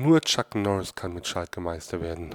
Nur Chuck Norris kann mit Schalke Meister werden.